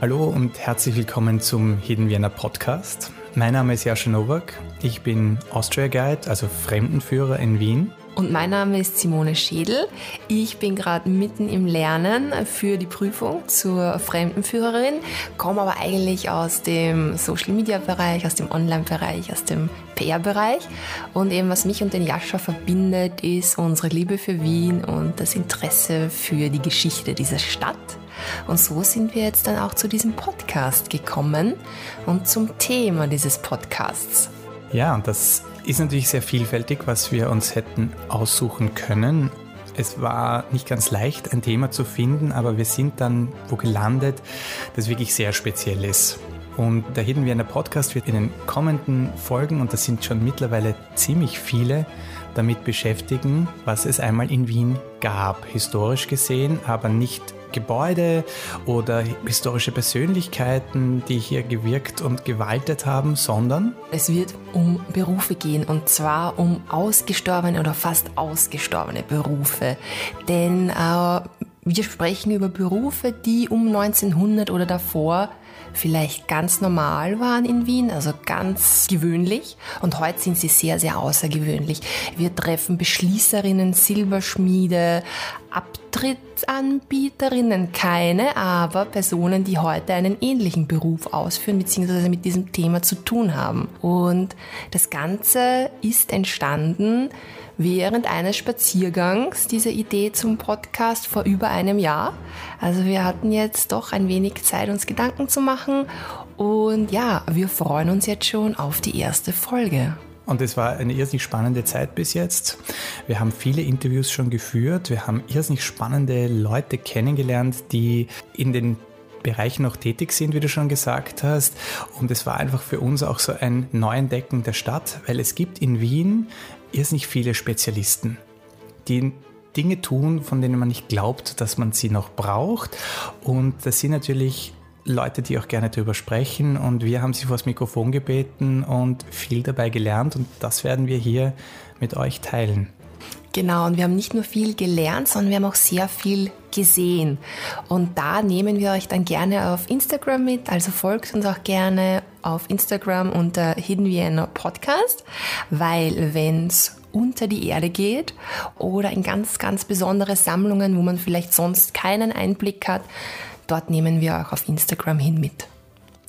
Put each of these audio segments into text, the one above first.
Hallo und herzlich willkommen zum Hidden Vienna Podcast. Mein Name ist Jascha Nowak. Ich bin Austria Guide, also Fremdenführer in Wien. Und mein Name ist Simone Schädel. Ich bin gerade mitten im Lernen für die Prüfung zur Fremdenführerin, komme aber eigentlich aus dem Social Media Bereich, aus dem Online Bereich, aus dem PR Bereich. Und eben was mich und den Jascha verbindet, ist unsere Liebe für Wien und das Interesse für die Geschichte dieser Stadt. Und so sind wir jetzt dann auch zu diesem Podcast gekommen und zum Thema dieses Podcasts. Ja, und das ist natürlich sehr vielfältig, was wir uns hätten aussuchen können. Es war nicht ganz leicht, ein Thema zu finden, aber wir sind dann wo gelandet, das wirklich sehr speziell ist. Und da hätten wir in der Podcast wird in den kommenden Folgen, und das sind schon mittlerweile ziemlich viele, damit beschäftigen, was es einmal in Wien gab, historisch gesehen, aber nicht Gebäude oder historische Persönlichkeiten, die hier gewirkt und gewaltet haben, sondern es wird um Berufe gehen und zwar um ausgestorbene oder fast ausgestorbene Berufe. Denn äh, wir sprechen über Berufe, die um 1900 oder davor vielleicht ganz normal waren in Wien, also ganz gewöhnlich. Und heute sind sie sehr, sehr außergewöhnlich. Wir treffen Beschließerinnen, Silberschmiede, Abtrittsanbieterinnen, keine, aber Personen, die heute einen ähnlichen Beruf ausführen bzw. mit diesem Thema zu tun haben. Und das Ganze ist entstanden während eines Spaziergangs diese Idee zum Podcast vor über einem Jahr. Also wir hatten jetzt doch ein wenig Zeit, uns Gedanken zu machen. Und ja, wir freuen uns jetzt schon auf die erste Folge. Und es war eine irrsinnig spannende Zeit bis jetzt. Wir haben viele Interviews schon geführt. Wir haben irrsinnig spannende Leute kennengelernt, die in den Bereichen noch tätig sind, wie du schon gesagt hast. Und es war einfach für uns auch so ein Neuentdecken der Stadt, weil es gibt in Wien irrsinnig viele Spezialisten, die Dinge tun, von denen man nicht glaubt, dass man sie noch braucht. Und das sind natürlich Leute, die auch gerne darüber sprechen. Und wir haben sie vor das Mikrofon gebeten und viel dabei gelernt. Und das werden wir hier mit euch teilen. Genau, und wir haben nicht nur viel gelernt, sondern wir haben auch sehr viel gesehen. Und da nehmen wir euch dann gerne auf Instagram mit, also folgt uns auch gerne auf Instagram unter Hidden Vienna Podcast, weil wenn es unter die Erde geht oder in ganz, ganz besondere Sammlungen, wo man vielleicht sonst keinen Einblick hat, dort nehmen wir auch auf Instagram hin mit.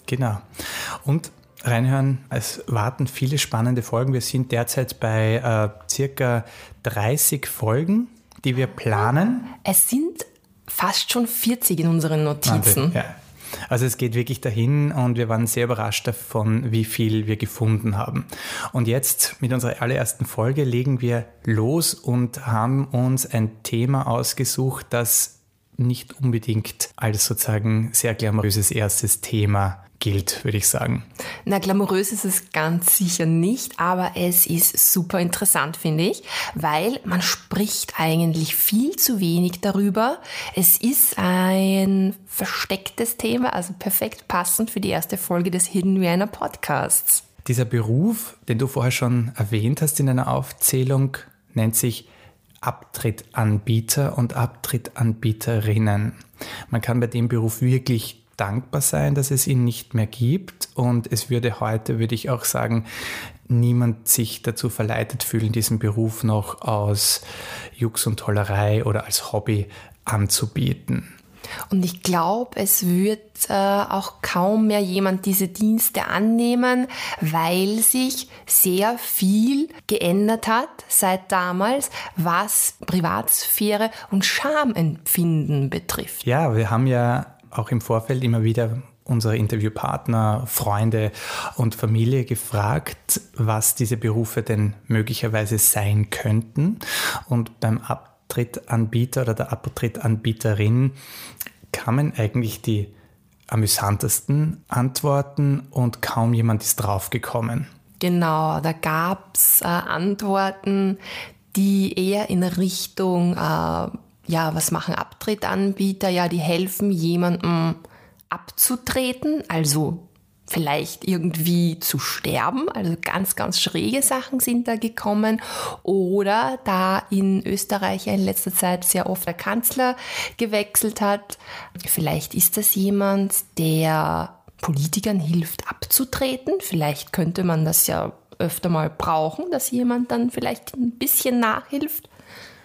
Genau. Und reinhören. Es warten viele spannende Folgen. Wir sind derzeit bei äh, circa 30 Folgen, die wir planen. Es sind fast schon 40 in unseren Notizen. Ja. Also es geht wirklich dahin und wir waren sehr überrascht davon, wie viel wir gefunden haben. Und jetzt mit unserer allerersten Folge legen wir los und haben uns ein Thema ausgesucht, das nicht unbedingt als sozusagen sehr glamouröses erstes Thema gilt, würde ich sagen. Na, glamourös ist es ganz sicher nicht, aber es ist super interessant, finde ich, weil man spricht eigentlich viel zu wenig darüber. Es ist ein verstecktes Thema, also perfekt passend für die erste Folge des Hidden Vienna Podcasts. Dieser Beruf, den du vorher schon erwähnt hast in deiner Aufzählung, nennt sich Abtrittanbieter und Abtrittanbieterinnen. Man kann bei dem Beruf wirklich dankbar sein, dass es ihn nicht mehr gibt. Und es würde heute, würde ich auch sagen, niemand sich dazu verleitet fühlen, diesen Beruf noch aus Jux und Tollerei oder als Hobby anzubieten. Und ich glaube, es wird äh, auch kaum mehr jemand diese Dienste annehmen, weil sich sehr viel geändert hat seit damals, was Privatsphäre und Schamempfinden betrifft. Ja, wir haben ja auch im Vorfeld immer wieder unsere Interviewpartner, Freunde und Familie gefragt, was diese Berufe denn möglicherweise sein könnten. Und beim Abtrittanbieter oder der Abtrittanbieterin kamen eigentlich die amüsantesten Antworten und kaum jemand ist draufgekommen. Genau, da gab es äh, Antworten, die eher in Richtung äh, ja, was machen Abtrittanbieter? Ja, die helfen jemandem abzutreten, also vielleicht irgendwie zu sterben. Also ganz, ganz schräge Sachen sind da gekommen. Oder da in Österreich in letzter Zeit sehr oft der Kanzler gewechselt hat, vielleicht ist das jemand, der Politikern hilft abzutreten. Vielleicht könnte man das ja öfter mal brauchen, dass jemand dann vielleicht ein bisschen nachhilft.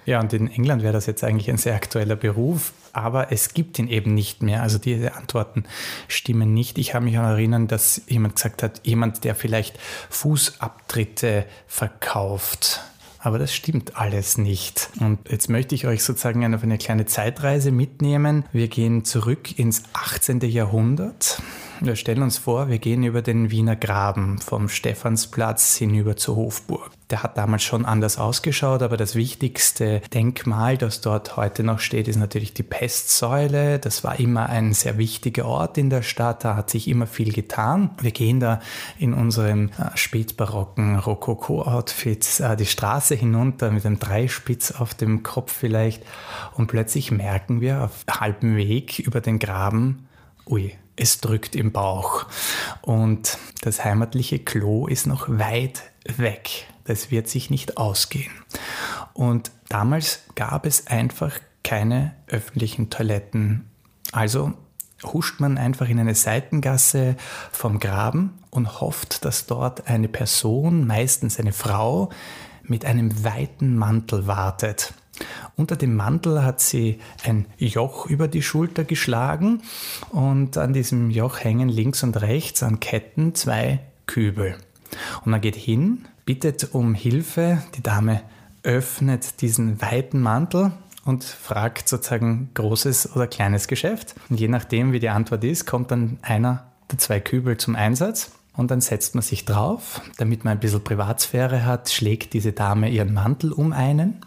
Ja, und in England wäre das jetzt eigentlich ein sehr aktueller Beruf, aber es gibt ihn eben nicht mehr. Also diese Antworten stimmen nicht. Ich habe mich an erinnern, dass jemand gesagt hat, jemand, der vielleicht Fußabtritte verkauft. Aber das stimmt alles nicht. Und jetzt möchte ich euch sozusagen auf eine kleine Zeitreise mitnehmen. Wir gehen zurück ins 18. Jahrhundert. Wir stellen uns vor, wir gehen über den Wiener Graben vom Stephansplatz hinüber zur Hofburg. Der hat damals schon anders ausgeschaut, aber das wichtigste Denkmal, das dort heute noch steht, ist natürlich die Pestsäule. Das war immer ein sehr wichtiger Ort in der Stadt, da hat sich immer viel getan. Wir gehen da in unserem äh, spätbarocken Rokoko-Outfit äh, die Straße hinunter mit einem Dreispitz auf dem Kopf vielleicht und plötzlich merken wir auf halbem Weg über den Graben, ui, es drückt im Bauch. Und das heimatliche Klo ist noch weit weg. Das wird sich nicht ausgehen. Und damals gab es einfach keine öffentlichen Toiletten. Also huscht man einfach in eine Seitengasse vom Graben und hofft, dass dort eine Person, meistens eine Frau, mit einem weiten Mantel wartet. Unter dem Mantel hat sie ein Joch über die Schulter geschlagen und an diesem Joch hängen links und rechts an Ketten zwei Kübel. Und man geht hin, bittet um Hilfe, die Dame öffnet diesen weiten Mantel und fragt sozusagen großes oder kleines Geschäft. Und je nachdem, wie die Antwort ist, kommt dann einer der zwei Kübel zum Einsatz. Und dann setzt man sich drauf, damit man ein bisschen Privatsphäre hat, schlägt diese Dame ihren Mantel um einen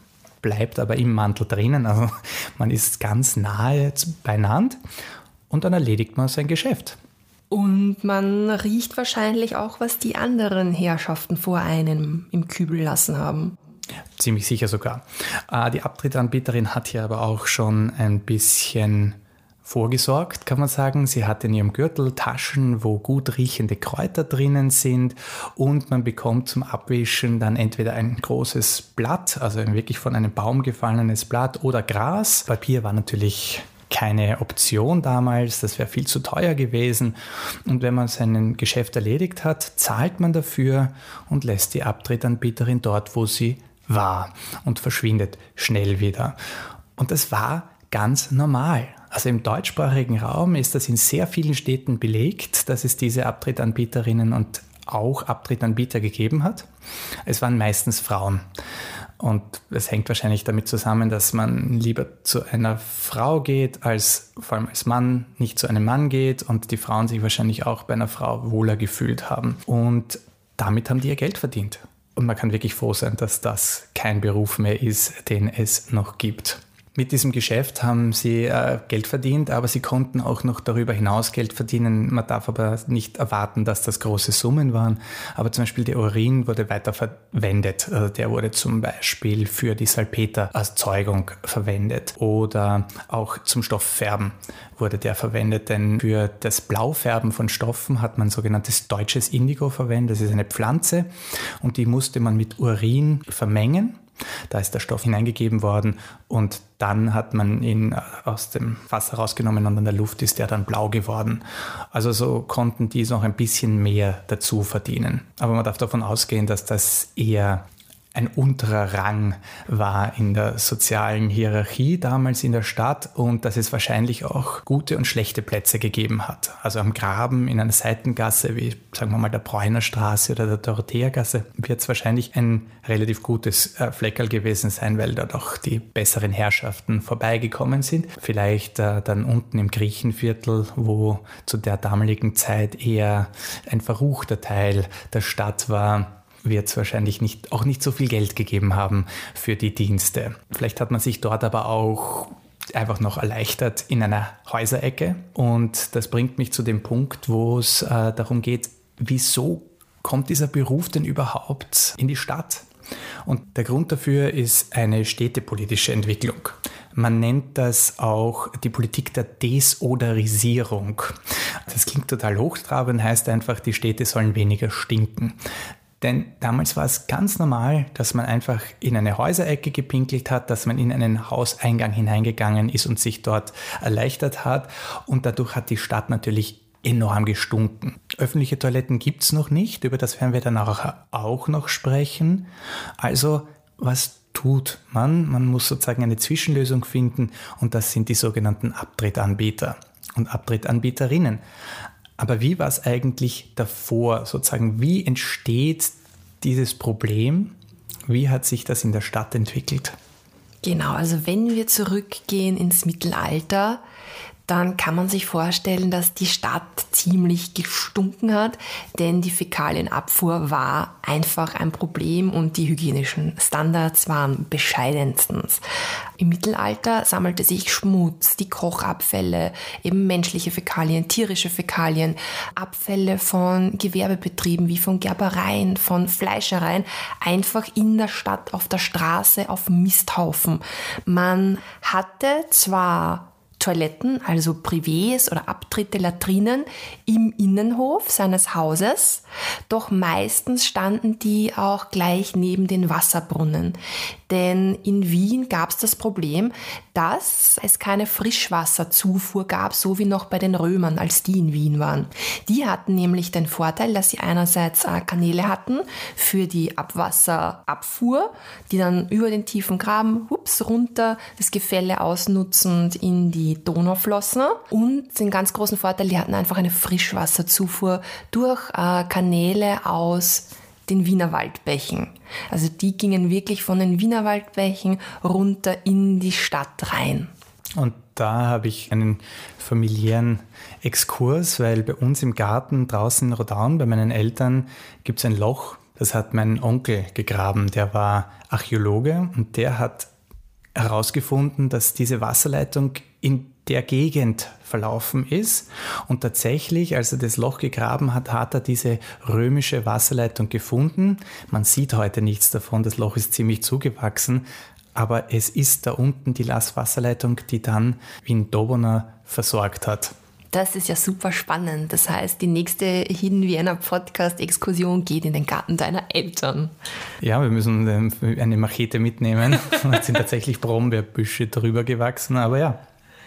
bleibt aber im Mantel drinnen. Also man ist ganz nahe beieinander und dann erledigt man sein Geschäft. Und man riecht wahrscheinlich auch, was die anderen Herrschaften vor einem im Kübel lassen haben. Ziemlich sicher sogar. Äh, die Abtrittanbieterin hat hier aber auch schon ein bisschen vorgesorgt, kann man sagen. Sie hat in ihrem Gürtel Taschen, wo gut riechende Kräuter drinnen sind und man bekommt zum Abwischen dann entweder ein großes Blatt, also ein wirklich von einem Baum gefallenes Blatt oder Gras. Papier war natürlich keine Option damals, das wäre viel zu teuer gewesen. Und wenn man sein Geschäft erledigt hat, zahlt man dafür und lässt die Abtrittanbieterin dort, wo sie war und verschwindet schnell wieder. Und das war ganz normal. Also im deutschsprachigen Raum ist das in sehr vielen Städten belegt, dass es diese Abtrittanbieterinnen und auch Abtrittanbieter gegeben hat. Es waren meistens Frauen. Und es hängt wahrscheinlich damit zusammen, dass man lieber zu einer Frau geht, als vor allem als Mann nicht zu einem Mann geht und die Frauen sich wahrscheinlich auch bei einer Frau wohler gefühlt haben. Und damit haben die ihr Geld verdient. Und man kann wirklich froh sein, dass das kein Beruf mehr ist, den es noch gibt. Mit diesem Geschäft haben sie äh, Geld verdient, aber sie konnten auch noch darüber hinaus Geld verdienen. Man darf aber nicht erwarten, dass das große Summen waren. Aber zum Beispiel der Urin wurde weiter verwendet. Also der wurde zum Beispiel für die Salpetererzeugung verwendet oder auch zum Stofffärben wurde der verwendet, denn für das Blaufärben von Stoffen hat man sogenanntes deutsches Indigo verwendet. Das ist eine Pflanze und die musste man mit Urin vermengen da ist der Stoff hineingegeben worden und dann hat man ihn äh, aus dem Wasser rausgenommen und an der Luft ist er dann blau geworden. Also so konnten die noch ein bisschen mehr dazu verdienen. Aber man darf davon ausgehen, dass das eher ein unterer Rang war in der sozialen Hierarchie damals in der Stadt und dass es wahrscheinlich auch gute und schlechte Plätze gegeben hat. Also am Graben in einer Seitengasse wie sagen wir mal der Bräuner Straße oder der Dorotheergasse wird es wahrscheinlich ein relativ gutes äh, Fleckerl gewesen sein, weil dort auch die besseren Herrschaften vorbeigekommen sind. Vielleicht äh, dann unten im Griechenviertel, wo zu der damaligen Zeit eher ein verruchter Teil der Stadt war, wird es wahrscheinlich nicht, auch nicht so viel Geld gegeben haben für die Dienste. Vielleicht hat man sich dort aber auch einfach noch erleichtert in einer Häuserecke. Und das bringt mich zu dem Punkt, wo es äh, darum geht, wieso kommt dieser Beruf denn überhaupt in die Stadt? Und der Grund dafür ist eine städtepolitische Entwicklung. Man nennt das auch die Politik der Desoderisierung. Das klingt total hochtrabend, heißt einfach, die Städte sollen weniger stinken. Denn damals war es ganz normal, dass man einfach in eine Häuserecke gepinkelt hat, dass man in einen Hauseingang hineingegangen ist und sich dort erleichtert hat. Und dadurch hat die Stadt natürlich enorm gestunken. Öffentliche Toiletten gibt es noch nicht, über das werden wir dann auch noch sprechen. Also was tut man? Man muss sozusagen eine Zwischenlösung finden und das sind die sogenannten Abtrittanbieter und Abtrittanbieterinnen. Aber wie war es eigentlich davor? Sozusagen, wie entsteht dieses Problem? Wie hat sich das in der Stadt entwickelt? Genau, also wenn wir zurückgehen ins Mittelalter, dann kann man sich vorstellen, dass die Stadt ziemlich gestunken hat, denn die Fäkalienabfuhr war einfach ein Problem und die hygienischen Standards waren bescheidenstens. Im Mittelalter sammelte sich Schmutz, die Kochabfälle, eben menschliche Fäkalien, tierische Fäkalien, Abfälle von Gewerbebetrieben wie von Gerbereien, von Fleischereien, einfach in der Stadt, auf der Straße, auf Misthaufen. Man hatte zwar Toiletten, also Privés oder Abtritte, Latrinen im Innenhof seines Hauses, doch meistens standen die auch gleich neben den Wasserbrunnen. Denn in Wien gab es das Problem, dass es keine Frischwasserzufuhr gab, so wie noch bei den Römern, als die in Wien waren. Die hatten nämlich den Vorteil, dass sie einerseits äh, Kanäle hatten für die Abwasserabfuhr, die dann über den tiefen Graben, hups, runter das Gefälle ausnutzend in die Donau flossen. Und den ganz großen Vorteil, die hatten einfach eine Frischwasserzufuhr durch äh, Kanäle aus den Wienerwaldbächen. Also die gingen wirklich von den Wienerwaldbächen runter in die Stadt rein. Und da habe ich einen familiären Exkurs, weil bei uns im Garten draußen in Rodaun, bei meinen Eltern, gibt es ein Loch, das hat mein Onkel gegraben, der war Archäologe und der hat herausgefunden, dass diese Wasserleitung in der Gegend verlaufen ist. Und tatsächlich, als er das Loch gegraben hat, hat er diese römische Wasserleitung gefunden. Man sieht heute nichts davon, das Loch ist ziemlich zugewachsen, aber es ist da unten die Lasswasserleitung, die dann Wien Dobona versorgt hat. Das ist ja super spannend. Das heißt, die nächste Hidden Vienna Podcast-Exkursion geht in den Garten deiner Eltern. Ja, wir müssen ähm, eine Machete mitnehmen. Es sind tatsächlich Brombeerbüsche drüber gewachsen, aber ja.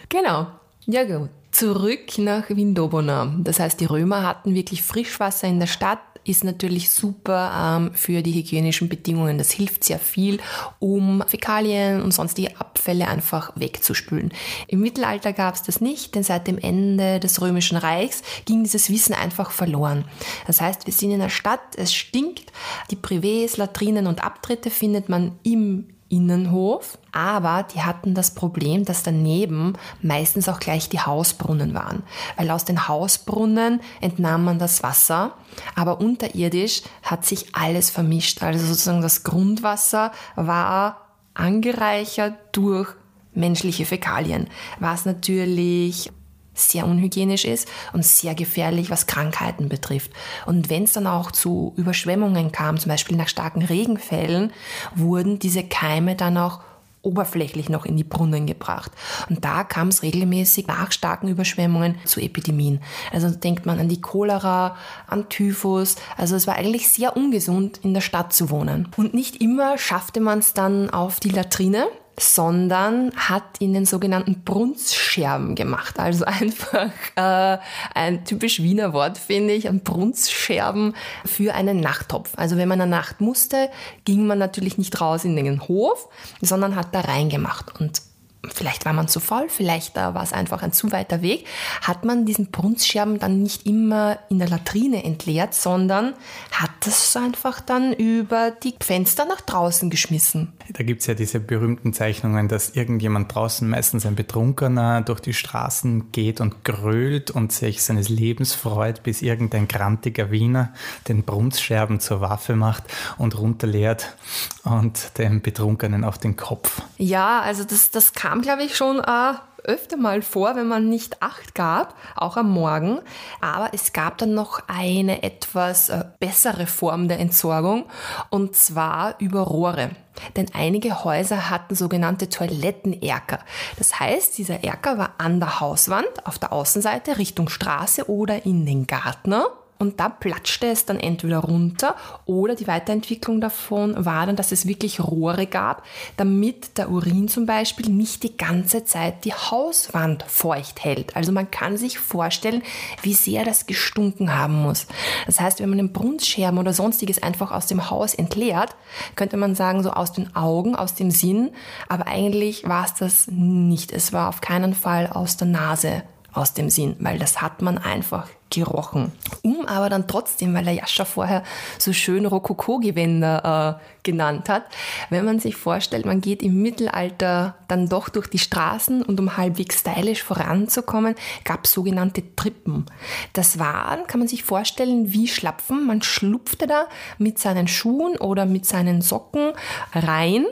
Genau. Ja gut. Zurück nach Windobona. Das heißt, die Römer hatten wirklich Frischwasser in der Stadt, ist natürlich super ähm, für die hygienischen Bedingungen. Das hilft sehr viel, um Fäkalien und sonstige Abfälle einfach wegzuspülen. Im Mittelalter gab es das nicht, denn seit dem Ende des Römischen Reichs ging dieses Wissen einfach verloren. Das heißt, wir sind in der Stadt, es stinkt, die Privés, Latrinen und Abtritte findet man im Innenhof, aber die hatten das Problem, dass daneben meistens auch gleich die Hausbrunnen waren, weil aus den Hausbrunnen entnahm man das Wasser, aber unterirdisch hat sich alles vermischt, also sozusagen das Grundwasser war angereichert durch menschliche Fäkalien, was natürlich sehr unhygienisch ist und sehr gefährlich, was Krankheiten betrifft. Und wenn es dann auch zu Überschwemmungen kam, zum Beispiel nach starken Regenfällen, wurden diese Keime dann auch oberflächlich noch in die Brunnen gebracht. Und da kam es regelmäßig nach starken Überschwemmungen zu Epidemien. Also denkt man an die Cholera, an Typhus. Also es war eigentlich sehr ungesund, in der Stadt zu wohnen. Und nicht immer schaffte man es dann auf die Latrine sondern hat in den sogenannten Brunzscherben gemacht. Also einfach äh, ein typisch Wiener Wort, finde ich, ein Brunzscherben für einen Nachttopf. Also wenn man eine Nacht musste, ging man natürlich nicht raus in den Hof, sondern hat da reingemacht. Und vielleicht war man zu faul, vielleicht äh, war es einfach ein zu weiter Weg, hat man diesen Brunzscherben dann nicht immer in der Latrine entleert, sondern hat das einfach dann über die Fenster nach draußen geschmissen. Da gibt es ja diese berühmten Zeichnungen, dass irgendjemand draußen, meistens ein Betrunkener, durch die Straßen geht und grölt und sich seines Lebens freut, bis irgendein grantiger Wiener den Brunzscherben zur Waffe macht und runterleert und dem Betrunkenen auf den Kopf. Ja, also das, das kam kam, glaube ich, schon äh, öfter mal vor, wenn man nicht Acht gab, auch am Morgen. Aber es gab dann noch eine etwas äh, bessere Form der Entsorgung und zwar über Rohre. Denn einige Häuser hatten sogenannte Toilettenerker. Das heißt, dieser Erker war an der Hauswand auf der Außenseite Richtung Straße oder in den Gartner und da platschte es dann entweder runter oder die Weiterentwicklung davon war dann, dass es wirklich Rohre gab, damit der Urin zum Beispiel nicht die ganze Zeit die Hauswand feucht hält. Also man kann sich vorstellen, wie sehr das gestunken haben muss. Das heißt, wenn man den Brunnenscherben oder sonstiges einfach aus dem Haus entleert, könnte man sagen, so aus den Augen, aus dem Sinn. Aber eigentlich war es das nicht. Es war auf keinen Fall aus der Nase aus dem Sinn, weil das hat man einfach gerochen. Um aber dann trotzdem, weil der Jascha vorher so schön Rokoko-Gewänder äh, genannt hat, wenn man sich vorstellt, man geht im Mittelalter dann doch durch die Straßen und um halbwegs stylisch voranzukommen, gab es sogenannte Trippen. Das waren, kann man sich vorstellen, wie Schlapfen. Man schlupfte da mit seinen Schuhen oder mit seinen Socken rein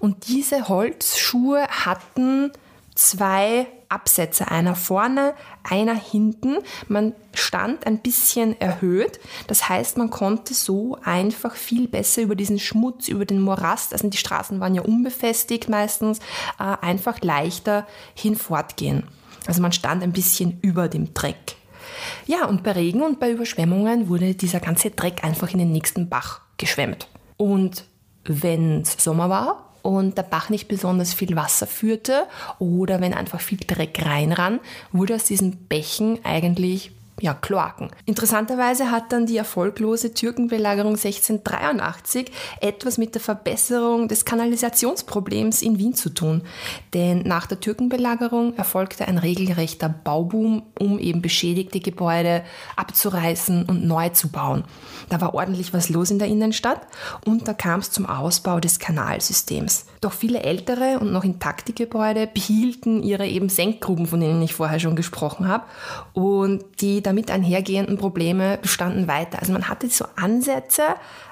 und diese Holzschuhe hatten zwei Absätze, einer vorne, einer hinten. Man stand ein bisschen erhöht. Das heißt, man konnte so einfach viel besser über diesen Schmutz, über den Morast, also die Straßen waren ja unbefestigt meistens, äh, einfach leichter hinfortgehen. Also man stand ein bisschen über dem Dreck. Ja, und bei Regen und bei Überschwemmungen wurde dieser ganze Dreck einfach in den nächsten Bach geschwemmt. Und wenn es Sommer war, und der Bach nicht besonders viel Wasser führte oder wenn einfach viel Dreck reinrann, wurde aus diesen Bächen eigentlich ja, Kloaken. Interessanterweise hat dann die erfolglose Türkenbelagerung 1683 etwas mit der Verbesserung des Kanalisationsproblems in Wien zu tun. Denn nach der Türkenbelagerung erfolgte ein regelrechter Bauboom, um eben beschädigte Gebäude abzureißen und neu zu bauen. Da war ordentlich was los in der Innenstadt und da kam es zum Ausbau des Kanalsystems. Doch viele ältere und noch intakte Gebäude behielten ihre eben Senkgruben, von denen ich vorher schon gesprochen habe. Und die damit einhergehenden Probleme bestanden weiter. Also man hatte so Ansätze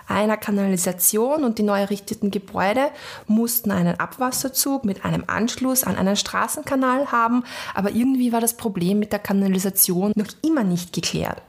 einer Kanalisation und die neu errichteten Gebäude mussten einen Abwasserzug mit einem Anschluss an einen Straßenkanal haben, aber irgendwie war das Problem mit der Kanalisation noch immer nicht geklärt.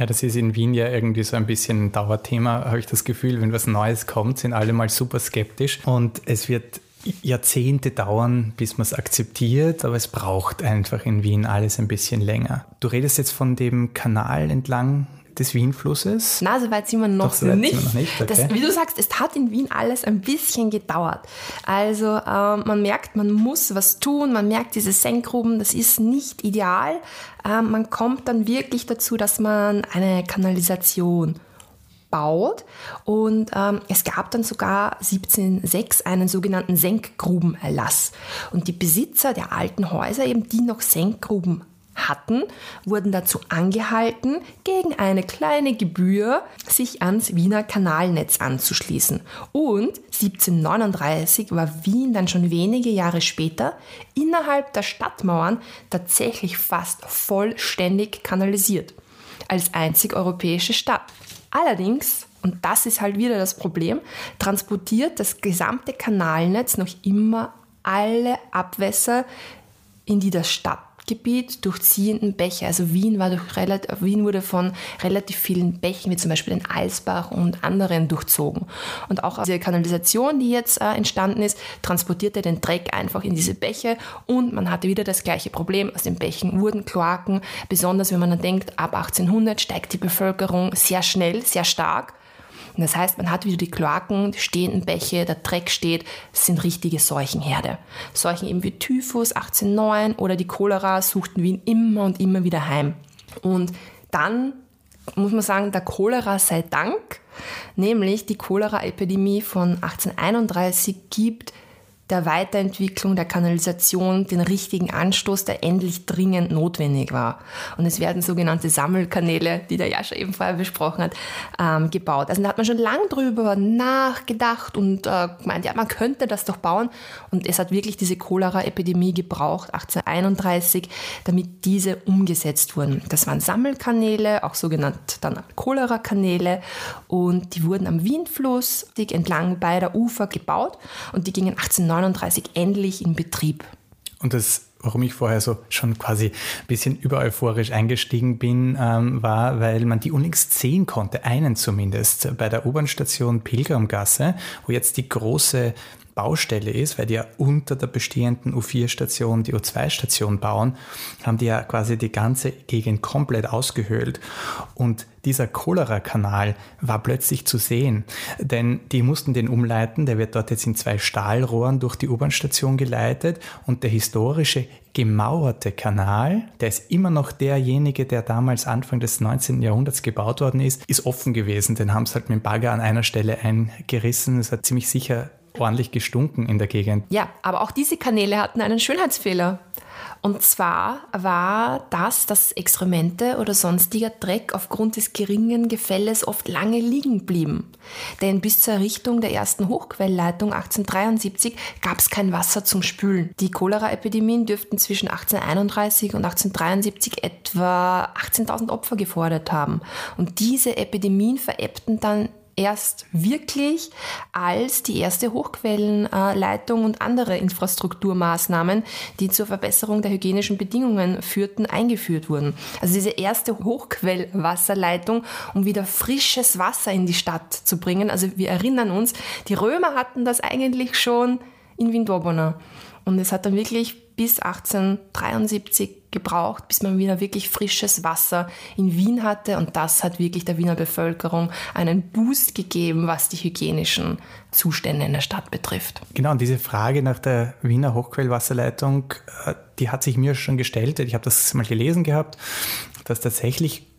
Ja, das ist in Wien ja irgendwie so ein bisschen ein Dauerthema, habe ich das Gefühl. Wenn was Neues kommt, sind alle mal super skeptisch und es wird Jahrzehnte dauern, bis man es akzeptiert, aber es braucht einfach in Wien alles ein bisschen länger. Du redest jetzt von dem Kanal entlang des Wienflusses? Na, so weit sind wir noch, so nicht. Wir noch nicht. Okay. Das, wie du sagst, es hat in Wien alles ein bisschen gedauert. Also äh, man merkt, man muss was tun, man merkt diese Senkgruben, das ist nicht ideal. Äh, man kommt dann wirklich dazu, dass man eine Kanalisation baut. Und ähm, es gab dann sogar 1706 einen sogenannten Senkgrubenerlass. Und die Besitzer der alten Häuser, eben die noch Senkgruben hatten, wurden dazu angehalten, gegen eine kleine Gebühr sich ans Wiener Kanalnetz anzuschließen. Und 1739 war Wien dann schon wenige Jahre später innerhalb der Stadtmauern tatsächlich fast vollständig kanalisiert. Als einzig europäische Stadt. Allerdings, und das ist halt wieder das Problem, transportiert das gesamte Kanalnetz noch immer alle Abwässer in die das Stadt Gebiet durchziehenden Bäche. Also Wien, war durch Wien wurde von relativ vielen Bächen, wie zum Beispiel den Alsbach und anderen, durchzogen. Und auch diese Kanalisation, die jetzt äh, entstanden ist, transportierte den Dreck einfach in diese Bäche und man hatte wieder das gleiche Problem. Aus den Bächen wurden Kloaken, besonders wenn man dann denkt, ab 1800 steigt die Bevölkerung sehr schnell, sehr stark und das heißt, man hat wieder die Kloaken, die stehenden Bäche, der Dreck steht, das sind richtige Seuchenherde. Seuchen eben wie Typhus 1809 oder die Cholera suchten Wien immer und immer wieder heim. Und dann muss man sagen, der Cholera sei Dank, nämlich die Cholera-Epidemie von 1831 gibt der Weiterentwicklung der Kanalisation den richtigen Anstoß, der endlich dringend notwendig war. Und es werden sogenannte Sammelkanäle, die der Jascha eben vorher besprochen hat, ähm, gebaut. Also da hat man schon lange drüber nachgedacht und äh, gemeint, ja, man könnte das doch bauen. Und es hat wirklich diese Cholera-Epidemie gebraucht, 1831, damit diese umgesetzt wurden. Das waren Sammelkanäle, auch sogenannt dann Cholera-Kanäle. Und die wurden am Wienfluss entlang beider Ufer gebaut und die gingen 1839 endlich in Betrieb. Und das warum ich vorher so schon quasi ein bisschen übereuphorisch eingestiegen bin, ähm, war, weil man die unlängst sehen konnte, einen zumindest, bei der U-Bahn-Station Pilgrimgasse, wo jetzt die große Baustelle ist, weil die ja unter der bestehenden U4-Station die U2-Station bauen, haben die ja quasi die ganze Gegend komplett ausgehöhlt. Und dieser Cholera-Kanal war plötzlich zu sehen, denn die mussten den umleiten, der wird dort jetzt in zwei Stahlrohren durch die U-Bahn-Station geleitet und der historische gemauerte Kanal, der ist immer noch derjenige, der damals Anfang des 19. Jahrhunderts gebaut worden ist, ist offen gewesen. Den haben sie halt mit dem Bagger an einer Stelle eingerissen. Es hat ziemlich sicher ordentlich gestunken in der Gegend. Ja, aber auch diese Kanäle hatten einen Schönheitsfehler. Und zwar war das, dass Exkremente oder sonstiger Dreck aufgrund des geringen Gefälles oft lange liegen blieben. Denn bis zur Errichtung der ersten Hochquellleitung 1873 gab es kein Wasser zum Spülen. Die Cholera-Epidemien dürften zwischen 1831 und 1873 etwa 18.000 Opfer gefordert haben. Und diese Epidemien verebbten dann erst wirklich, als die erste Hochquellenleitung und andere Infrastrukturmaßnahmen, die zur Verbesserung der hygienischen Bedingungen führten, eingeführt wurden. Also diese erste Hochquellwasserleitung, um wieder frisches Wasser in die Stadt zu bringen. Also wir erinnern uns, die Römer hatten das eigentlich schon in Windobona. Und es hat dann wirklich bis 1873 gebraucht, bis man wieder wirklich frisches Wasser in Wien hatte. Und das hat wirklich der Wiener Bevölkerung einen Boost gegeben, was die hygienischen Zustände in der Stadt betrifft. Genau, und diese Frage nach der Wiener Hochquellwasserleitung, äh, die hat sich mir schon gestellt. Ich habe das mal gelesen gehabt, dass tatsächlich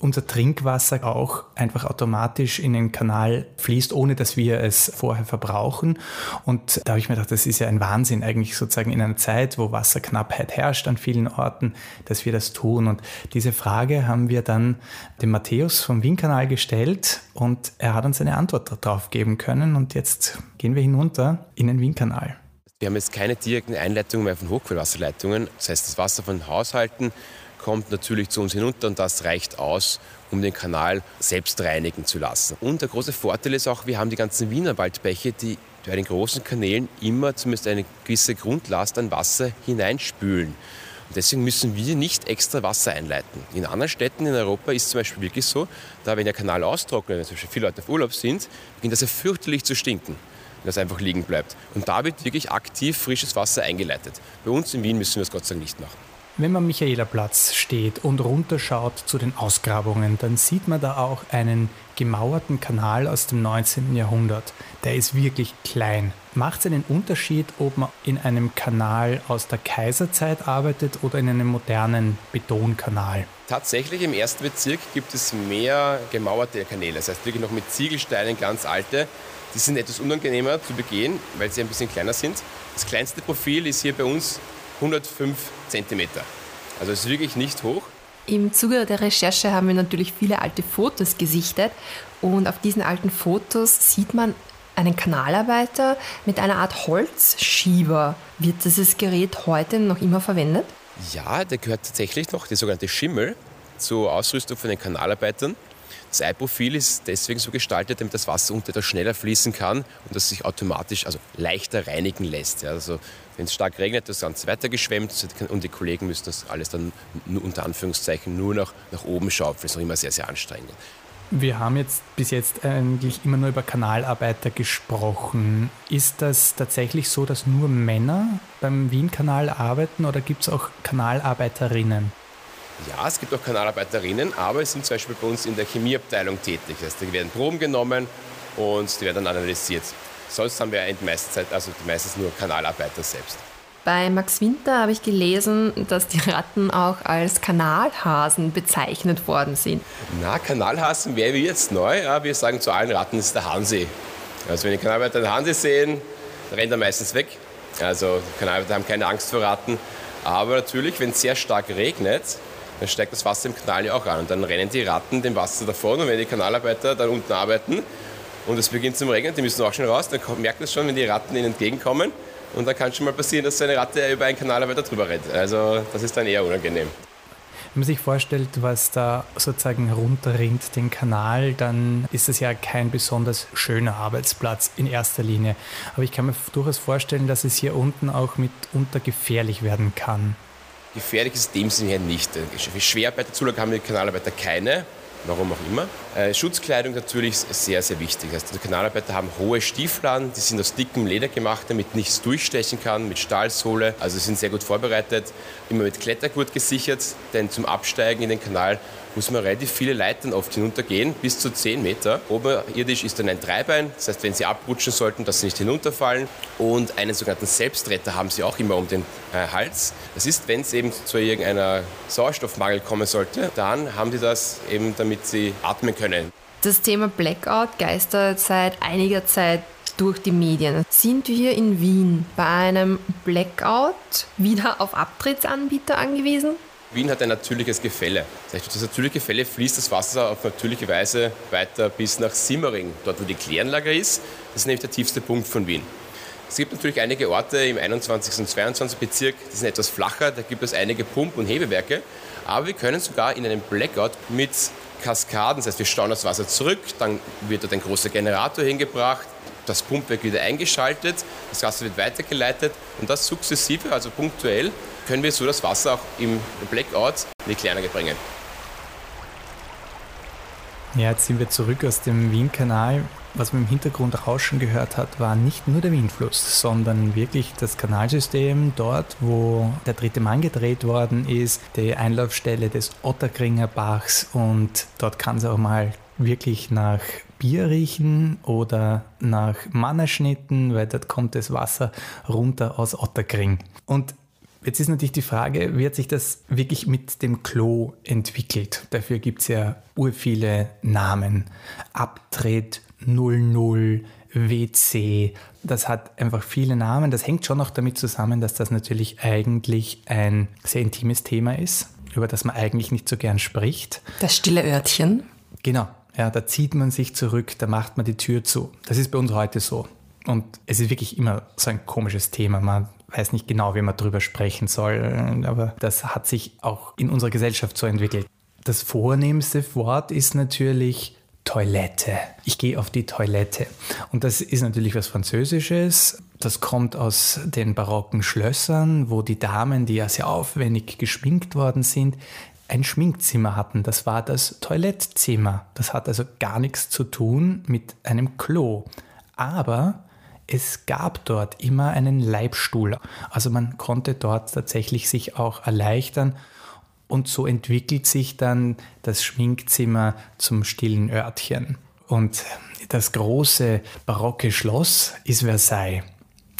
unser Trinkwasser auch einfach automatisch in den Kanal fließt, ohne dass wir es vorher verbrauchen. Und da habe ich mir gedacht, das ist ja ein Wahnsinn eigentlich sozusagen in einer Zeit, wo Wasserknappheit herrscht an vielen Orten, dass wir das tun. Und diese Frage haben wir dann dem Matthäus vom Wienkanal gestellt und er hat uns eine Antwort darauf geben können. Und jetzt gehen wir hinunter in den Wienkanal. Wir haben jetzt keine direkten Einleitungen mehr von Hochquellwasserleitungen. Das heißt, das Wasser von Haushalten kommt natürlich zu uns hinunter und das reicht aus, um den Kanal selbst reinigen zu lassen. Und der große Vorteil ist auch, wir haben die ganzen Wienerwaldbäche, die bei den großen Kanälen immer zumindest eine gewisse Grundlast an Wasser hineinspülen. Und deswegen müssen wir nicht extra Wasser einleiten. In anderen Städten in Europa ist es zum Beispiel wirklich so, da wenn der Kanal austrocknet, wenn zum Beispiel viele Leute auf Urlaub sind, beginnt das ja fürchterlich zu stinken wenn das einfach liegen bleibt. Und da wird wirklich aktiv frisches Wasser eingeleitet. Bei uns in Wien müssen wir das Gott sei Dank nicht machen. Wenn man am Michaelerplatz steht und runterschaut zu den Ausgrabungen, dann sieht man da auch einen gemauerten Kanal aus dem 19. Jahrhundert. Der ist wirklich klein. Macht es einen Unterschied, ob man in einem Kanal aus der Kaiserzeit arbeitet oder in einem modernen Betonkanal? Tatsächlich im ersten Bezirk gibt es mehr gemauerte Kanäle, das heißt wirklich noch mit Ziegelsteinen ganz alte. Die sind etwas unangenehmer zu begehen, weil sie ein bisschen kleiner sind. Das kleinste Profil ist hier bei uns 105 cm. Also es ist wirklich nicht hoch. Im Zuge der Recherche haben wir natürlich viele alte Fotos gesichtet und auf diesen alten Fotos sieht man einen Kanalarbeiter mit einer Art Holzschieber. Wird dieses Gerät heute noch immer verwendet? Ja, der gehört tatsächlich noch, der sogenannte Schimmel, zur Ausrüstung von den Kanalarbeitern. Das Eiprofil ist deswegen so gestaltet, damit das Wasser unter etwas schneller fließen kann und das sich automatisch, also leichter reinigen lässt. Ja, also wenn es stark regnet, das Ganze weiter geschwemmt und die Kollegen müssen das alles dann unter Anführungszeichen nur noch nach oben schaufeln. Das ist noch immer sehr, sehr anstrengend. Wir haben jetzt bis jetzt eigentlich immer nur über Kanalarbeiter gesprochen. Ist das tatsächlich so, dass nur Männer beim Wien-Kanal arbeiten oder gibt es auch Kanalarbeiterinnen? Ja, es gibt auch Kanalarbeiterinnen, aber es sind zum Beispiel bei uns in der Chemieabteilung tätig. Das heißt, da werden Proben genommen und die werden dann analysiert. Sonst haben wir meiste Zeit, also meistens nur Kanalarbeiter selbst. Bei Max Winter habe ich gelesen, dass die Ratten auch als Kanalhasen bezeichnet worden sind. Na, Kanalhasen wäre jetzt neu. Ja, wir sagen zu allen Ratten, ist der Hansi. Also wenn die Kanalarbeiter den Hansi sehen, dann rennt er meistens weg. Also Kanalarbeiter haben keine Angst vor Ratten. Aber natürlich, wenn es sehr stark regnet, dann steigt das Wasser im Kanal ja auch an. Und dann rennen die Ratten dem Wasser davon. Und wenn die Kanalarbeiter dann unten arbeiten und es beginnt zu regnen, die müssen auch schon raus, dann merkt es schon, wenn die Ratten ihnen entgegenkommen. Und dann kann schon mal passieren, dass eine Ratte über einen Kanalarbeiter drüber rennt. Also das ist dann eher unangenehm. Wenn man sich vorstellt, was da sozusagen runterrinnt, den Kanal, dann ist es ja kein besonders schöner Arbeitsplatz in erster Linie. Aber ich kann mir durchaus vorstellen, dass es hier unten auch mitunter gefährlich werden kann. Gefährlich ist in dem Sinne nicht. Für Schwerarbeiterzulagen haben die Kanalarbeiter keine warum auch immer. Äh, Schutzkleidung natürlich sehr, sehr wichtig. Also die Kanalarbeiter haben hohe Stiefladen, die sind aus dickem Leder gemacht, damit nichts durchstechen kann, mit Stahlsohle. Also sind sehr gut vorbereitet, immer mit Klettergurt gesichert, denn zum Absteigen in den Kanal muss man relativ viele Leitern oft hinuntergehen, bis zu 10 Meter. Oberirdisch ist dann ein Dreibein, das heißt, wenn sie abrutschen sollten, dass sie nicht hinunterfallen. Und einen sogenannten Selbstretter haben sie auch immer um den äh, Hals. Das ist, wenn es eben zu irgendeiner Sauerstoffmangel kommen sollte, dann haben sie das eben, damit sie atmen können. Das Thema Blackout geistert seit einiger Zeit durch die Medien. Sind wir in Wien bei einem Blackout wieder auf Abtrittsanbieter angewiesen? Wien hat ein natürliches Gefälle. Durch das natürliche Gefälle fließt das Wasser auf natürliche Weise weiter bis nach Simmering, dort wo die Kläranlage ist. Das ist nämlich der tiefste Punkt von Wien. Es gibt natürlich einige Orte im 21. und 22. Bezirk, die sind etwas flacher, da gibt es einige Pump- und Hebewerke. Aber wir können sogar in einem Blackout mit Kaskaden, das heißt wir stauen das Wasser zurück, dann wird dort ein großer Generator hingebracht, das Pumpwerk wieder eingeschaltet, das Wasser wird weitergeleitet und das sukzessive, also punktuell, können wir so das Wasser auch im Blackout in die Kläranlage bringen. Ja, jetzt sind wir zurück aus dem Wienkanal. Was man im Hintergrund rauschen gehört hat, war nicht nur der Wienfluss, sondern wirklich das Kanalsystem dort, wo der dritte Mann gedreht worden ist, die Einlaufstelle des Otterkringer Bachs und dort kann es auch mal wirklich nach Bier riechen oder nach Mannerschnitten, weil dort kommt das Wasser runter aus Otterkring. Und Jetzt ist natürlich die Frage, wie hat sich das wirklich mit dem Klo entwickelt? Dafür gibt es ja ur viele Namen. Abtritt, 00, WC. Das hat einfach viele Namen. Das hängt schon noch damit zusammen, dass das natürlich eigentlich ein sehr intimes Thema ist, über das man eigentlich nicht so gern spricht. Das stille Örtchen. Genau. Ja, da zieht man sich zurück, da macht man die Tür zu. Das ist bei uns heute so. Und es ist wirklich immer so ein komisches Thema. Man weiß nicht genau, wie man darüber sprechen soll, aber das hat sich auch in unserer Gesellschaft so entwickelt. Das vornehmste Wort ist natürlich Toilette. Ich gehe auf die Toilette. Und das ist natürlich was Französisches. Das kommt aus den barocken Schlössern, wo die Damen, die ja sehr aufwendig geschminkt worden sind, ein Schminkzimmer hatten. Das war das Toilettzimmer. Das hat also gar nichts zu tun mit einem Klo. Aber es gab dort immer einen Leibstuhl. Also man konnte dort tatsächlich sich auch erleichtern. Und so entwickelt sich dann das Schminkzimmer zum stillen Örtchen. Und das große barocke Schloss ist Versailles.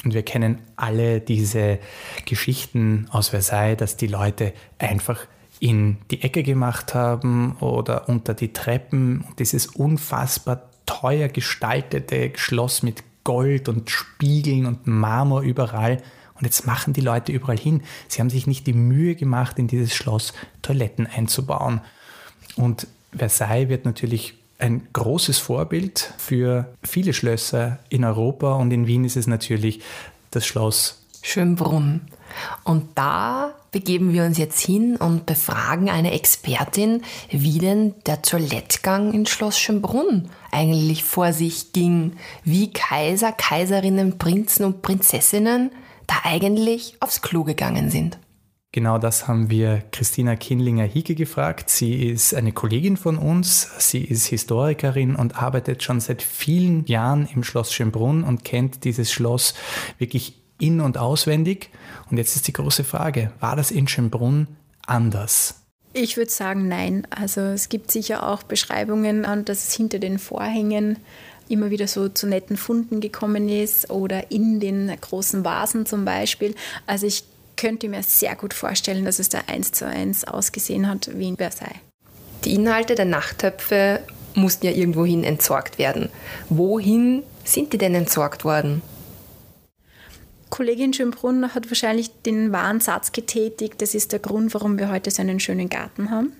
Und wir kennen alle diese Geschichten aus Versailles, dass die Leute einfach in die Ecke gemacht haben oder unter die Treppen. Dieses unfassbar teuer gestaltete Schloss mit Gold und Spiegeln und Marmor überall. Und jetzt machen die Leute überall hin. Sie haben sich nicht die Mühe gemacht, in dieses Schloss Toiletten einzubauen. Und Versailles wird natürlich ein großes Vorbild für viele Schlösser in Europa und in Wien ist es natürlich das Schloss Schönbrunn. Und da begeben wir uns jetzt hin und befragen eine Expertin, wie denn der Toilettgang in Schloss Schönbrunn eigentlich vor sich ging, wie Kaiser, Kaiserinnen, Prinzen und Prinzessinnen da eigentlich aufs Klo gegangen sind. Genau das haben wir Christina Kinlinger-Hieke gefragt. Sie ist eine Kollegin von uns. Sie ist Historikerin und arbeitet schon seit vielen Jahren im Schloss Schönbrunn und kennt dieses Schloss wirklich in- und auswendig. Und jetzt ist die große Frage, war das in Schönbrunn anders? Ich würde sagen, nein. Also es gibt sicher auch Beschreibungen, dass es hinter den Vorhängen immer wieder so zu netten Funden gekommen ist oder in den großen Vasen zum Beispiel. Also ich könnte mir sehr gut vorstellen, dass es da eins zu eins ausgesehen hat wie in Versailles. Die Inhalte der Nachttöpfe mussten ja irgendwohin entsorgt werden. Wohin sind die denn entsorgt worden? Kollegin Schönbrunn hat wahrscheinlich den wahren Satz getätigt, das ist der Grund, warum wir heute so einen schönen Garten haben.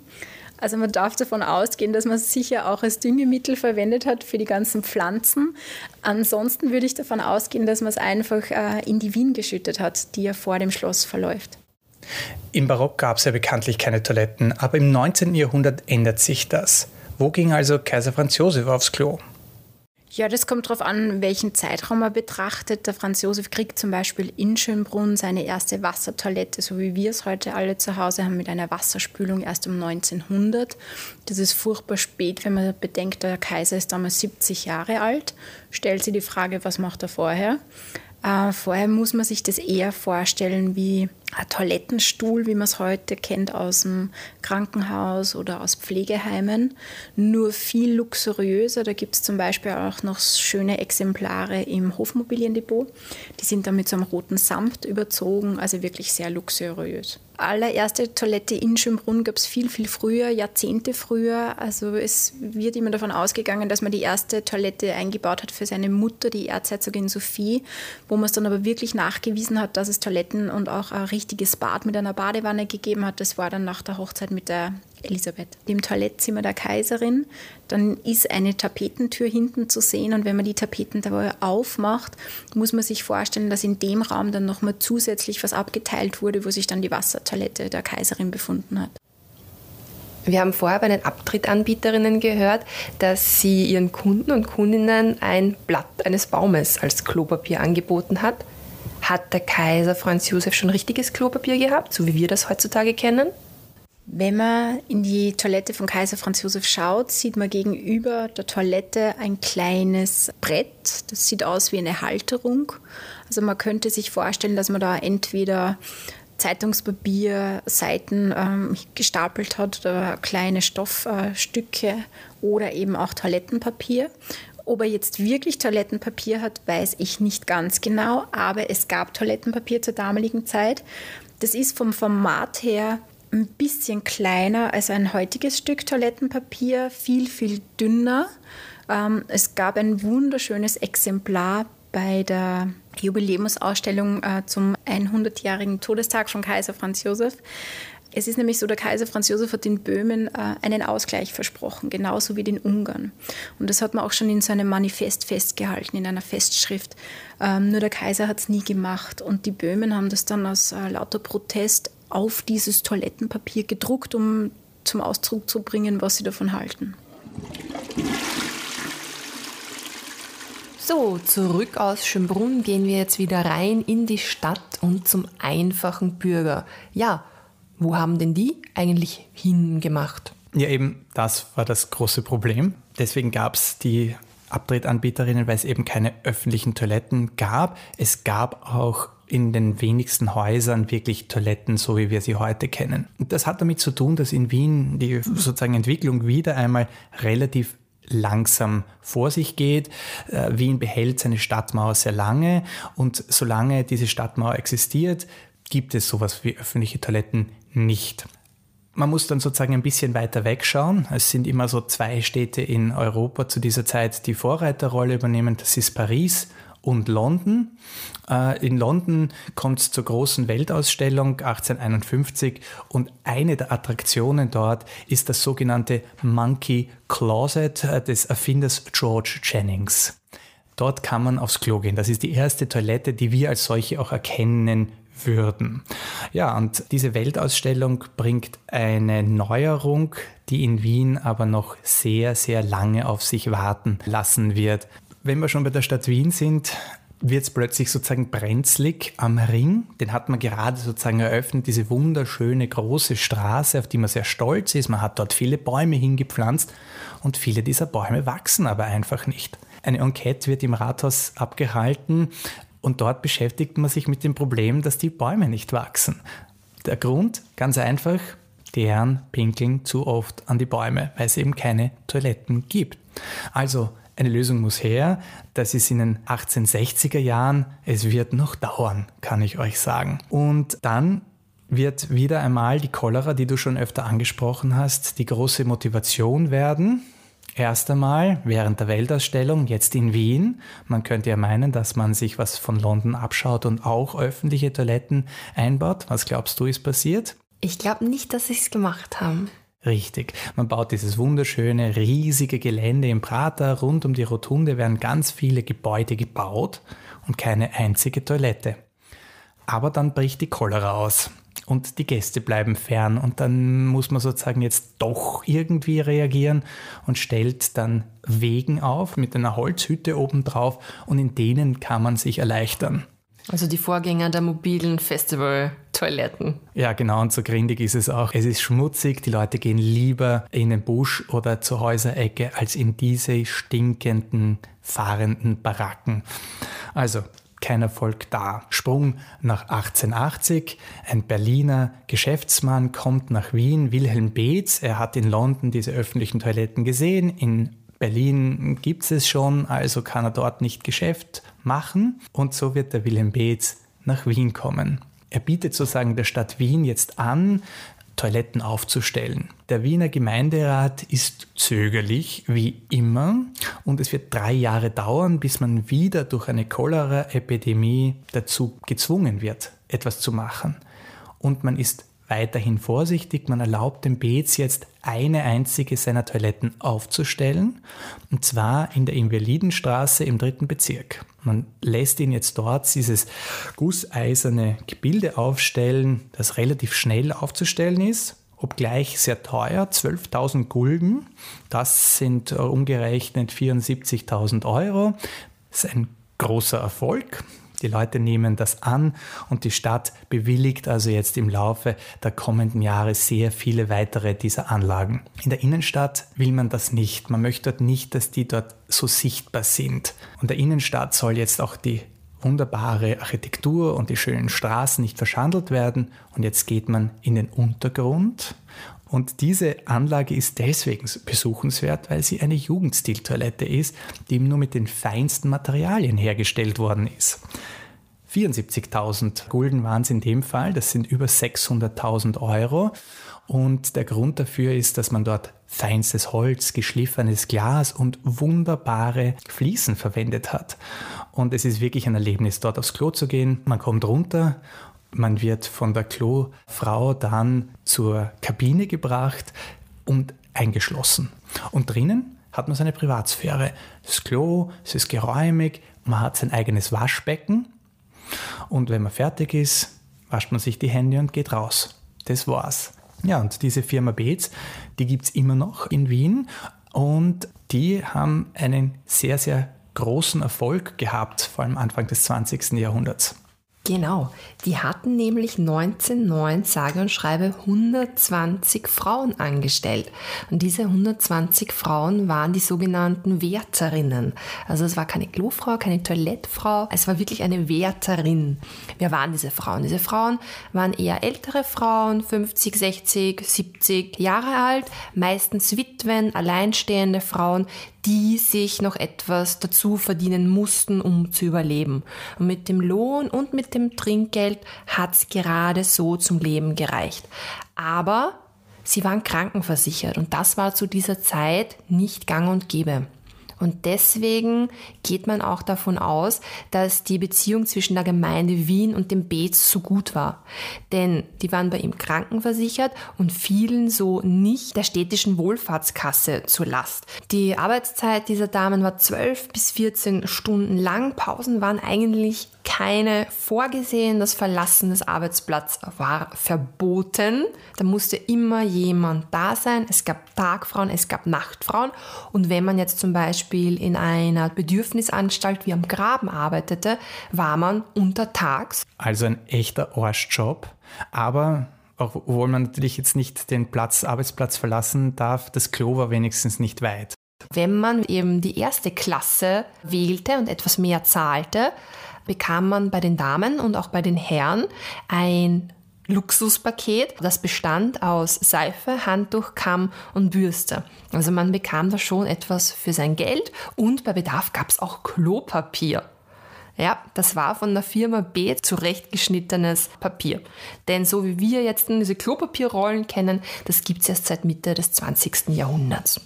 Also man darf davon ausgehen, dass man es sicher auch als Düngemittel verwendet hat für die ganzen Pflanzen. Ansonsten würde ich davon ausgehen, dass man es einfach äh, in die Wien geschüttet hat, die ja vor dem Schloss verläuft. Im Barock gab es ja bekanntlich keine Toiletten, aber im 19. Jahrhundert ändert sich das. Wo ging also Kaiser Franz Josef aufs Klo? Ja, das kommt darauf an, welchen Zeitraum man betrachtet. Der Franz Josef kriegt zum Beispiel in Schönbrunn seine erste Wassertoilette, so wie wir es heute alle zu Hause haben, mit einer Wasserspülung erst um 1900. Das ist furchtbar spät, wenn man bedenkt, der Kaiser ist damals 70 Jahre alt. Stellt sich die Frage, was macht er vorher? Äh, vorher muss man sich das eher vorstellen wie Toilettenstuhl, wie man es heute kennt aus dem Krankenhaus oder aus Pflegeheimen, nur viel luxuriöser. Da gibt es zum Beispiel auch noch schöne Exemplare im Hofmobiliendepot. Die sind dann mit so einem roten Samt überzogen, also wirklich sehr luxuriös allererste Toilette in Schönbrunn gab es viel, viel früher, Jahrzehnte früher. Also es wird immer davon ausgegangen, dass man die erste Toilette eingebaut hat für seine Mutter, die Erzherzogin Sophie, wo man es dann aber wirklich nachgewiesen hat, dass es Toiletten und auch ein richtiges Bad mit einer Badewanne gegeben hat. Das war dann nach der Hochzeit mit der Elisabeth. Im Toilettzimmer der Kaiserin, dann ist eine Tapetentür hinten zu sehen und wenn man die Tapeten dabei aufmacht, muss man sich vorstellen, dass in dem Raum dann nochmal zusätzlich was abgeteilt wurde, wo sich dann die Wassertoilette der Kaiserin befunden hat. Wir haben vorher bei den Abtrittanbieterinnen gehört, dass sie ihren Kunden und Kundinnen ein Blatt eines Baumes als Klopapier angeboten hat. Hat der Kaiser Franz Josef schon richtiges Klopapier gehabt, so wie wir das heutzutage kennen? Wenn man in die Toilette von Kaiser Franz Josef schaut, sieht man gegenüber der Toilette ein kleines Brett. Das sieht aus wie eine Halterung. Also man könnte sich vorstellen, dass man da entweder Zeitungspapier, Seiten ähm, gestapelt hat oder kleine Stoffstücke äh, oder eben auch Toilettenpapier. Ob er jetzt wirklich Toilettenpapier hat, weiß ich nicht ganz genau, aber es gab Toilettenpapier zur damaligen Zeit. Das ist vom Format her ein bisschen kleiner als ein heutiges Stück Toilettenpapier, viel, viel dünner. Ähm, es gab ein wunderschönes Exemplar bei der Jubiläumsausstellung äh, zum 100-jährigen Todestag von Kaiser Franz Josef. Es ist nämlich so, der Kaiser Franz Josef hat den Böhmen äh, einen Ausgleich versprochen, genauso wie den Ungarn. Und das hat man auch schon in seinem Manifest festgehalten, in einer Festschrift. Ähm, nur der Kaiser hat es nie gemacht. Und die Böhmen haben das dann aus äh, lauter Protest auf dieses Toilettenpapier gedruckt, um zum Ausdruck zu bringen, was sie davon halten. So, zurück aus Schönbrunn gehen wir jetzt wieder rein in die Stadt und zum einfachen Bürger. Ja, wo haben denn die eigentlich hingemacht? Ja, eben, das war das große Problem. Deswegen gab es die Abtretanbieterinnen, weil es eben keine öffentlichen Toiletten gab. Es gab auch in den wenigsten Häusern wirklich Toiletten, so wie wir sie heute kennen. Und das hat damit zu tun, dass in Wien die sozusagen Entwicklung wieder einmal relativ langsam vor sich geht. Äh, Wien behält seine Stadtmauer sehr lange und solange diese Stadtmauer existiert, gibt es sowas wie öffentliche Toiletten nicht. Man muss dann sozusagen ein bisschen weiter wegschauen. Es sind immer so zwei Städte in Europa zu dieser Zeit, die Vorreiterrolle übernehmen. Das ist Paris und London. Äh, in London kommt es zur großen Weltausstellung 1851 und eine der Attraktionen dort ist das sogenannte Monkey Closet äh, des Erfinders George Jennings. Dort kann man aufs Klo gehen. Das ist die erste Toilette, die wir als solche auch erkennen würden. Ja, und diese Weltausstellung bringt eine Neuerung, die in Wien aber noch sehr, sehr lange auf sich warten lassen wird wenn wir schon bei der Stadt Wien sind, wird es plötzlich sozusagen brenzlig am Ring. Den hat man gerade sozusagen eröffnet, diese wunderschöne große Straße, auf die man sehr stolz ist. Man hat dort viele Bäume hingepflanzt und viele dieser Bäume wachsen aber einfach nicht. Eine Enquete wird im Rathaus abgehalten und dort beschäftigt man sich mit dem Problem, dass die Bäume nicht wachsen. Der Grund, ganz einfach, die Herren pinkeln zu oft an die Bäume, weil es eben keine Toiletten gibt. Also eine Lösung muss her. Das ist in den 1860er Jahren. Es wird noch dauern, kann ich euch sagen. Und dann wird wieder einmal die Cholera, die du schon öfter angesprochen hast, die große Motivation werden. Erst einmal während der Weltausstellung, jetzt in Wien. Man könnte ja meinen, dass man sich was von London abschaut und auch öffentliche Toiletten einbaut. Was glaubst du, ist passiert? Ich glaube nicht, dass sie es gemacht haben. Richtig. Man baut dieses wunderschöne, riesige Gelände im Prater. Rund um die Rotunde werden ganz viele Gebäude gebaut und keine einzige Toilette. Aber dann bricht die Cholera aus. und die Gäste bleiben fern. Und dann muss man sozusagen jetzt doch irgendwie reagieren und stellt dann Wegen auf mit einer Holzhütte obendrauf und in denen kann man sich erleichtern. Also die Vorgänger der mobilen Festival-Toiletten. Ja, genau, und so grindig ist es auch. Es ist schmutzig, die Leute gehen lieber in den Busch oder zur Häuserecke als in diese stinkenden, fahrenden Baracken. Also, kein Erfolg da. Sprung nach 1880. Ein Berliner Geschäftsmann kommt nach Wien, Wilhelm Beetz. Er hat in London diese öffentlichen Toiletten gesehen. In Berlin gibt es schon, also kann er dort nicht Geschäft machen. Und so wird der Wilhelm Beetz nach Wien kommen. Er bietet sozusagen der Stadt Wien jetzt an, Toiletten aufzustellen. Der Wiener Gemeinderat ist zögerlich, wie immer, und es wird drei Jahre dauern, bis man wieder durch eine Cholera-Epidemie dazu gezwungen wird, etwas zu machen. Und man ist weiterhin vorsichtig. Man erlaubt dem Beetz jetzt eine einzige seiner Toiletten aufzustellen, und zwar in der Invalidenstraße im dritten Bezirk. Man lässt ihn jetzt dort dieses gusseiserne Gebilde aufstellen, das relativ schnell aufzustellen ist, obgleich sehr teuer, 12.000 Gulden. Das sind umgerechnet 74.000 Euro. Das ist ein großer Erfolg. Die Leute nehmen das an und die Stadt bewilligt also jetzt im Laufe der kommenden Jahre sehr viele weitere dieser Anlagen. In der Innenstadt will man das nicht. Man möchte dort nicht, dass die dort so sichtbar sind. Und der Innenstadt soll jetzt auch die wunderbare Architektur und die schönen Straßen nicht verschandelt werden. Und jetzt geht man in den Untergrund und diese Anlage ist deswegen besuchenswert, weil sie eine Jugendstiltoilette ist, die nur mit den feinsten Materialien hergestellt worden ist. 74.000 Gulden waren es in dem Fall, das sind über 600.000 Euro. Und der Grund dafür ist, dass man dort feinstes Holz, geschliffenes Glas und wunderbare Fliesen verwendet hat. Und es ist wirklich ein Erlebnis, dort aufs Klo zu gehen. Man kommt runter man wird von der Klofrau dann zur Kabine gebracht und eingeschlossen. Und drinnen hat man seine Privatsphäre. Das Klo, es ist geräumig, man hat sein eigenes Waschbecken. Und wenn man fertig ist, wascht man sich die Hände und geht raus. Das war's. Ja, und diese Firma Beetz, die gibt es immer noch in Wien und die haben einen sehr, sehr großen Erfolg gehabt, vor allem Anfang des 20. Jahrhunderts. Genau, die hatten nämlich 1909 sage und schreibe 120 Frauen angestellt. Und diese 120 Frauen waren die sogenannten Wärterinnen. Also es war keine Klofrau, keine Toilettfrau, es war wirklich eine Wärterin. Wer waren diese Frauen? Diese Frauen waren eher ältere Frauen, 50, 60, 70 Jahre alt, meistens Witwen, alleinstehende Frauen, die sich noch etwas dazu verdienen mussten, um zu überleben. Und mit dem Lohn und mit dem Trinkgeld hat es gerade so zum Leben gereicht. Aber sie waren krankenversichert und das war zu dieser Zeit nicht gang und gäbe. Und deswegen geht man auch davon aus, dass die Beziehung zwischen der Gemeinde Wien und dem Beetz so gut war. Denn die waren bei ihm krankenversichert und fielen so nicht der städtischen Wohlfahrtskasse zur Last. Die Arbeitszeit dieser Damen war 12 bis 14 Stunden lang. Pausen waren eigentlich keine vorgesehen. Das Verlassen des Arbeitsplatzes war verboten. Da musste immer jemand da sein. Es gab Tagfrauen, es gab Nachtfrauen. Und wenn man jetzt zum Beispiel in einer Bedürfnisanstalt wie am Graben arbeitete, war man untertags. Also ein echter Arschjob. Aber obwohl man natürlich jetzt nicht den Platz, Arbeitsplatz verlassen darf, das Klo war wenigstens nicht weit. Wenn man eben die erste Klasse wählte und etwas mehr zahlte, bekam man bei den Damen und auch bei den Herren ein Luxuspaket, das bestand aus Seife, Handtuch, Kamm und Bürste. Also man bekam da schon etwas für sein Geld und bei Bedarf gab es auch Klopapier. Ja, das war von der Firma B zurechtgeschnittenes Papier. Denn so wie wir jetzt diese Klopapierrollen kennen, das gibt es erst seit Mitte des 20. Jahrhunderts.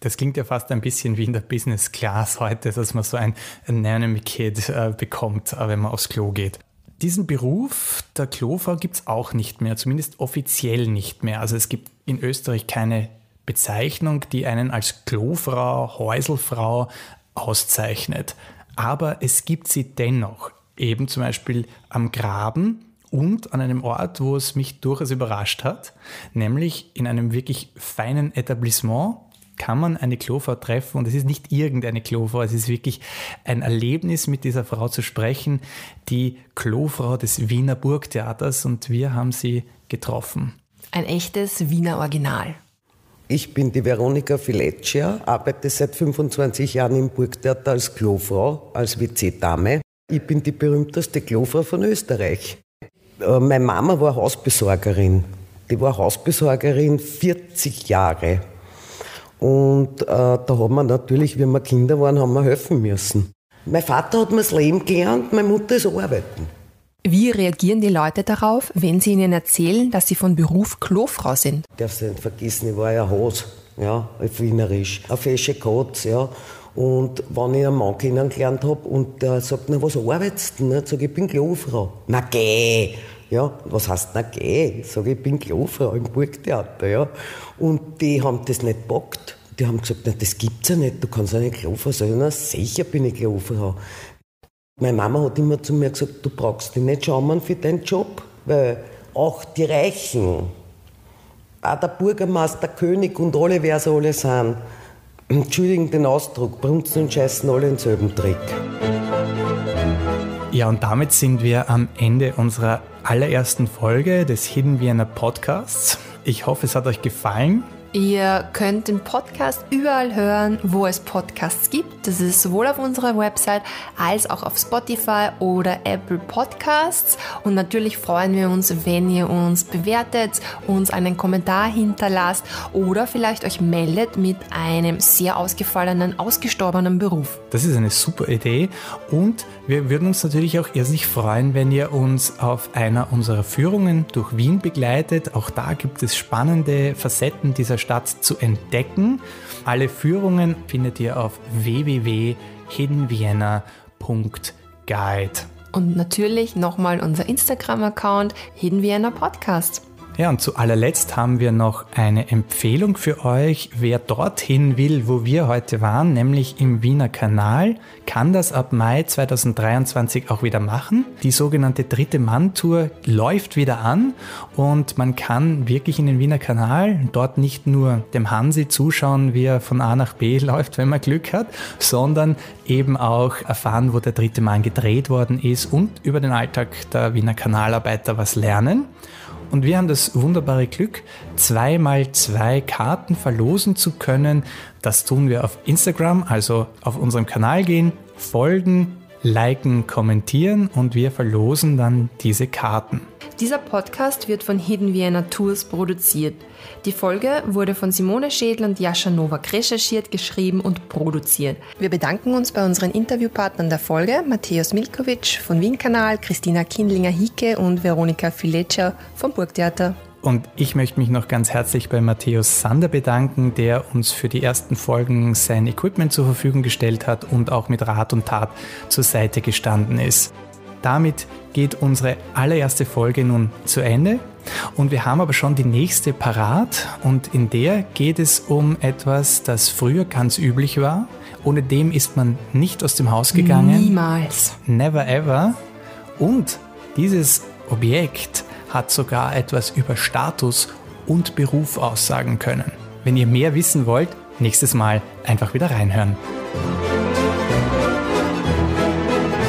Das klingt ja fast ein bisschen wie in der Business Class heute, dass man so ein Anatomy Kit äh, bekommt, äh, wenn man aufs Klo geht. Diesen Beruf der Klofrau gibt es auch nicht mehr, zumindest offiziell nicht mehr. Also es gibt in Österreich keine Bezeichnung, die einen als Klofrau, Häuselfrau auszeichnet. Aber es gibt sie dennoch, eben zum Beispiel am Graben und an einem Ort, wo es mich durchaus überrascht hat, nämlich in einem wirklich feinen Etablissement kann man eine Klofrau treffen und es ist nicht irgendeine Klofrau, es ist wirklich ein Erlebnis, mit dieser Frau zu sprechen, die Klofrau des Wiener Burgtheaters und wir haben sie getroffen. Ein echtes Wiener Original. Ich bin die Veronika Fileccia, arbeite seit 25 Jahren im Burgtheater als Klofrau, als WC-Dame. Ich bin die berühmteste Klofrau von Österreich. Äh, meine Mama war Hausbesorgerin. Die war Hausbesorgerin 40 Jahre. Und äh, da haben wir natürlich, wie wir Kinder waren, haben wir helfen müssen. Mein Vater hat mir das Leben gelernt, meine Mutter ist arbeiten. Wie reagieren die Leute darauf, wenn sie ihnen erzählen, dass sie von Beruf Klofrau sind? Darfst du nicht vergessen, ich war ja Hose, ja, auf Wienerisch, auf fesche Katz, ja. Und wenn ich einen Mann kennengelernt habe und der sagt, na, was arbeitest du? Sag ich, ich bin Klofrau. Na, geh! Ja, was heißt na geh? Ich sage, ich bin Klofrau im Burgtheater, ja. Und die haben das nicht gepackt. Die haben gesagt, na, das gibt's ja nicht, du kannst ja nicht Klofrau sein. Na, sicher bin ich Klofrau. Meine Mama hat immer zu mir gesagt, du brauchst dich nicht schauen für deinen Job, weil auch die Reichen, auch der Bürgermeister, König und alle, wer sie alle sind, entschuldigen den Ausdruck, brunzen und scheißen alle denselben Trick. Ja, und damit sind wir am Ende unserer allerersten Folge des Hidden Vienna Podcasts. Ich hoffe, es hat euch gefallen. Ihr könnt den Podcast überall hören, wo es Podcasts gibt. Das ist sowohl auf unserer Website als auch auf Spotify oder Apple Podcasts. Und natürlich freuen wir uns, wenn ihr uns bewertet, uns einen Kommentar hinterlasst oder vielleicht euch meldet mit einem sehr ausgefallenen, ausgestorbenen Beruf. Das ist eine super Idee und wir würden uns natürlich auch irrsinnig freuen, wenn ihr uns auf einer unserer Führungen durch Wien begleitet. Auch da gibt es spannende Facetten dieser Stadt zu entdecken. Alle Führungen findet ihr auf www.hiddenvienna.guide. Und natürlich nochmal unser Instagram-Account Hidden Vienna Podcast. Ja, und zu allerletzt haben wir noch eine Empfehlung für euch. Wer dorthin will, wo wir heute waren, nämlich im Wiener Kanal, kann das ab Mai 2023 auch wieder machen. Die sogenannte dritte Mann-Tour läuft wieder an und man kann wirklich in den Wiener Kanal dort nicht nur dem Hansi zuschauen, wie er von A nach B läuft, wenn man Glück hat, sondern eben auch erfahren, wo der dritte Mann gedreht worden ist und über den Alltag der Wiener Kanalarbeiter was lernen. Und wir haben das wunderbare Glück, zweimal zwei Karten verlosen zu können. Das tun wir auf Instagram, also auf unserem Kanal gehen, folgen, liken, kommentieren und wir verlosen dann diese Karten. Dieser Podcast wird von Hidden Vienna Tours produziert. Die Folge wurde von Simone Schädel und Jascha Nowak recherchiert, geschrieben und produziert. Wir bedanken uns bei unseren Interviewpartnern der Folge, Matthäus Milkovic von Wien Kanal, Christina Kindlinger-Hicke und Veronika Fileccia vom Burgtheater. Und ich möchte mich noch ganz herzlich bei Matthäus Sander bedanken, der uns für die ersten Folgen sein Equipment zur Verfügung gestellt hat und auch mit Rat und Tat zur Seite gestanden ist. Damit geht unsere allererste Folge nun zu Ende. Und wir haben aber schon die nächste parat und in der geht es um etwas, das früher ganz üblich war. Ohne dem ist man nicht aus dem Haus gegangen. Niemals. Never ever. Und dieses Objekt hat sogar etwas über Status und Beruf aussagen können. Wenn ihr mehr wissen wollt, nächstes Mal einfach wieder reinhören.